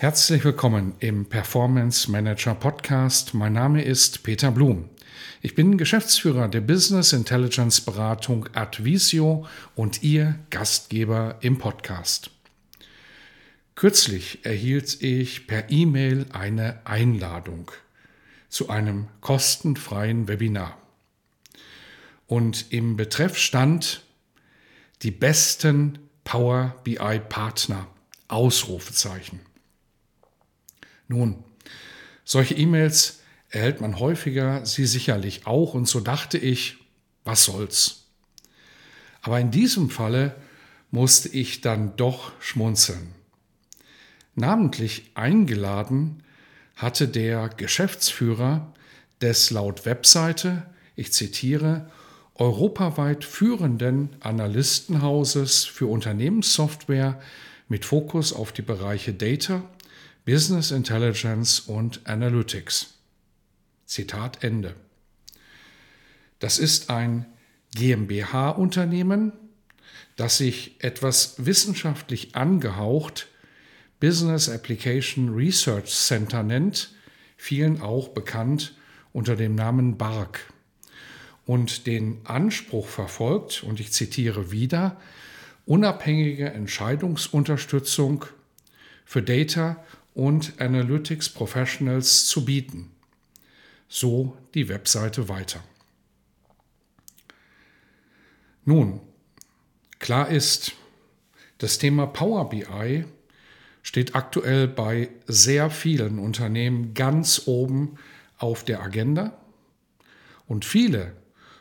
Herzlich willkommen im Performance Manager Podcast. Mein Name ist Peter Blum. Ich bin Geschäftsführer der Business Intelligence Beratung Advisio und Ihr Gastgeber im Podcast. Kürzlich erhielt ich per E-Mail eine Einladung zu einem kostenfreien Webinar. Und im Betreff stand die besten Power BI Partner Ausrufezeichen. Nun, solche E-Mails erhält man häufiger, Sie sicherlich auch, und so dachte ich, was soll's. Aber in diesem Falle musste ich dann doch schmunzeln. Namentlich eingeladen hatte der Geschäftsführer des laut Webseite, ich zitiere, europaweit führenden Analystenhauses für Unternehmenssoftware mit Fokus auf die Bereiche Data, Business Intelligence und Analytics. Zitat Ende. Das ist ein GmbH-Unternehmen, das sich etwas wissenschaftlich angehaucht Business Application Research Center nennt, vielen auch bekannt unter dem Namen BARC, und den Anspruch verfolgt, und ich zitiere wieder, unabhängige Entscheidungsunterstützung für Data und Analytics Professionals zu bieten. So die Webseite weiter. Nun, klar ist, das Thema Power BI steht aktuell bei sehr vielen Unternehmen ganz oben auf der Agenda und viele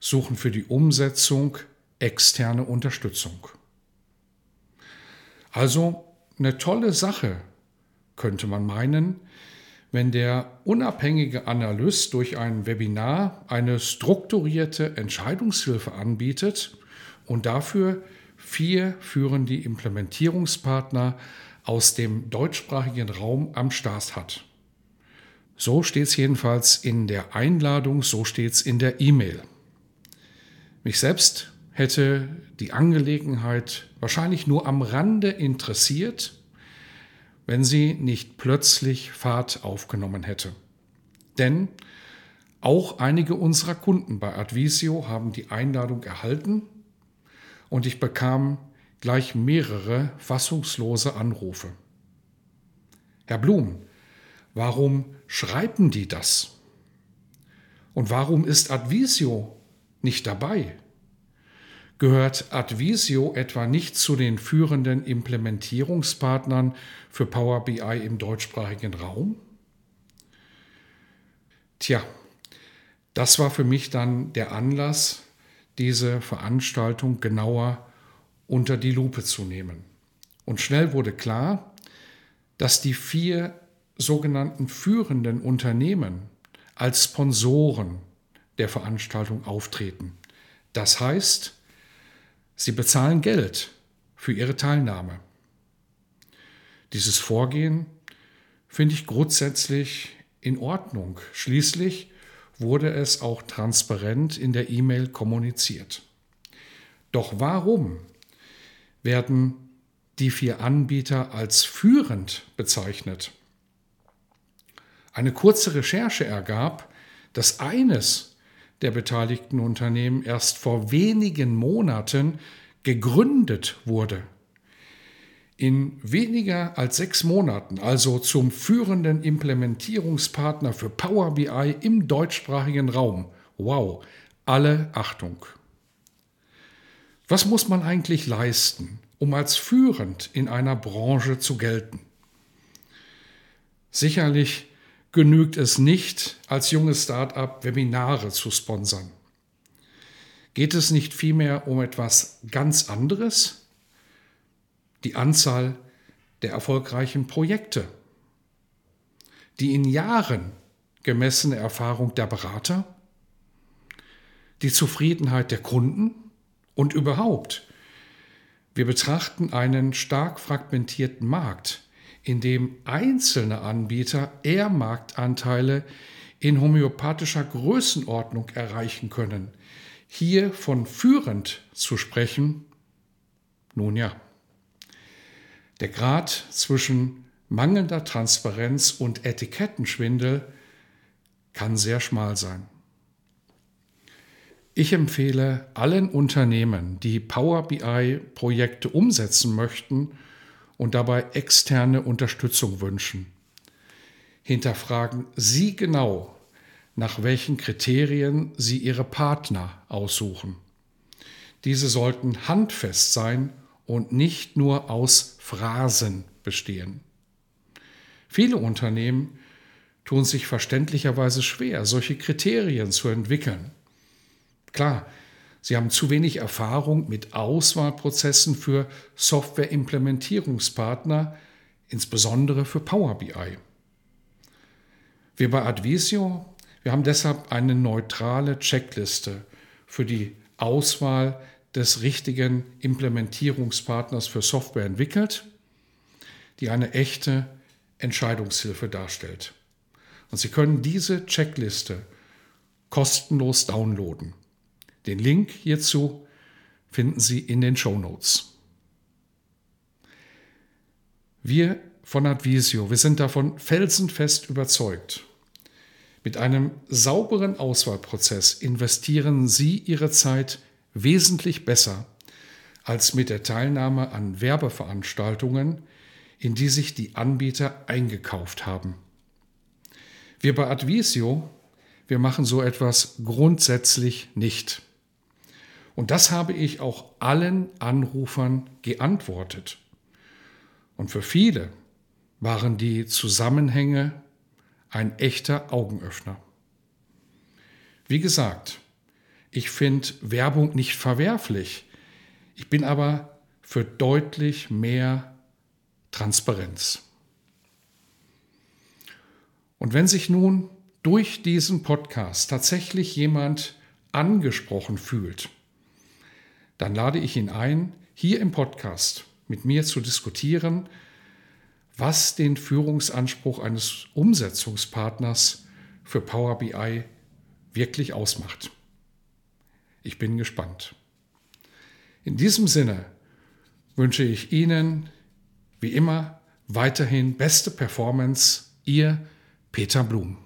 suchen für die Umsetzung externe Unterstützung. Also eine tolle Sache könnte man meinen, wenn der unabhängige Analyst durch ein Webinar eine strukturierte Entscheidungshilfe anbietet und dafür vier führende Implementierungspartner aus dem deutschsprachigen Raum am Start hat. So steht es jedenfalls in der Einladung, so steht es in der E-Mail. Mich selbst hätte die Angelegenheit wahrscheinlich nur am Rande interessiert, wenn sie nicht plötzlich Fahrt aufgenommen hätte. Denn auch einige unserer Kunden bei Advisio haben die Einladung erhalten und ich bekam gleich mehrere fassungslose Anrufe. Herr Blum, warum schreiben die das? Und warum ist Advisio nicht dabei? Gehört Advisio etwa nicht zu den führenden Implementierungspartnern für Power BI im deutschsprachigen Raum? Tja, das war für mich dann der Anlass, diese Veranstaltung genauer unter die Lupe zu nehmen. Und schnell wurde klar, dass die vier sogenannten führenden Unternehmen als Sponsoren der Veranstaltung auftreten. Das heißt, Sie bezahlen Geld für ihre Teilnahme. Dieses Vorgehen finde ich grundsätzlich in Ordnung. Schließlich wurde es auch transparent in der E-Mail kommuniziert. Doch warum werden die vier Anbieter als führend bezeichnet? Eine kurze Recherche ergab, dass eines der beteiligten Unternehmen erst vor wenigen Monaten gegründet wurde. In weniger als sechs Monaten also zum führenden Implementierungspartner für Power BI im deutschsprachigen Raum. Wow, alle Achtung. Was muss man eigentlich leisten, um als führend in einer Branche zu gelten? Sicherlich genügt es nicht, als junges Start-up Webinare zu sponsern. Geht es nicht vielmehr um etwas ganz anderes? Die Anzahl der erfolgreichen Projekte, die in Jahren gemessene Erfahrung der Berater, die Zufriedenheit der Kunden und überhaupt. Wir betrachten einen stark fragmentierten Markt, in dem einzelne Anbieter eher Marktanteile in homöopathischer Größenordnung erreichen können. Hier von führend zu sprechen, nun ja. Der Grad zwischen mangelnder Transparenz und Etikettenschwindel kann sehr schmal sein. Ich empfehle allen Unternehmen, die Power BI-Projekte umsetzen möchten und dabei externe Unterstützung wünschen. Hinterfragen Sie genau, nach welchen Kriterien Sie Ihre Partner aussuchen. Diese sollten handfest sein und nicht nur aus Phrasen bestehen. Viele Unternehmen tun sich verständlicherweise schwer, solche Kriterien zu entwickeln. Klar, sie haben zu wenig Erfahrung mit Auswahlprozessen für Software-Implementierungspartner, insbesondere für Power BI. Wir bei Advisio, wir haben deshalb eine neutrale Checkliste für die Auswahl des richtigen Implementierungspartners für Software entwickelt, die eine echte Entscheidungshilfe darstellt. Und Sie können diese Checkliste kostenlos downloaden. Den Link hierzu finden Sie in den Show Notes. Wir von Advisio, wir sind davon felsenfest überzeugt. Mit einem sauberen Auswahlprozess investieren Sie Ihre Zeit wesentlich besser als mit der Teilnahme an Werbeveranstaltungen, in die sich die Anbieter eingekauft haben. Wir bei Advisio, wir machen so etwas grundsätzlich nicht. Und das habe ich auch allen Anrufern geantwortet. Und für viele waren die Zusammenhänge ein echter Augenöffner. Wie gesagt, ich finde Werbung nicht verwerflich. Ich bin aber für deutlich mehr Transparenz. Und wenn sich nun durch diesen Podcast tatsächlich jemand angesprochen fühlt, dann lade ich ihn ein, hier im Podcast mit mir zu diskutieren, was den Führungsanspruch eines Umsetzungspartners für Power BI wirklich ausmacht. Ich bin gespannt. In diesem Sinne wünsche ich Ihnen wie immer weiterhin beste Performance. Ihr Peter Blum.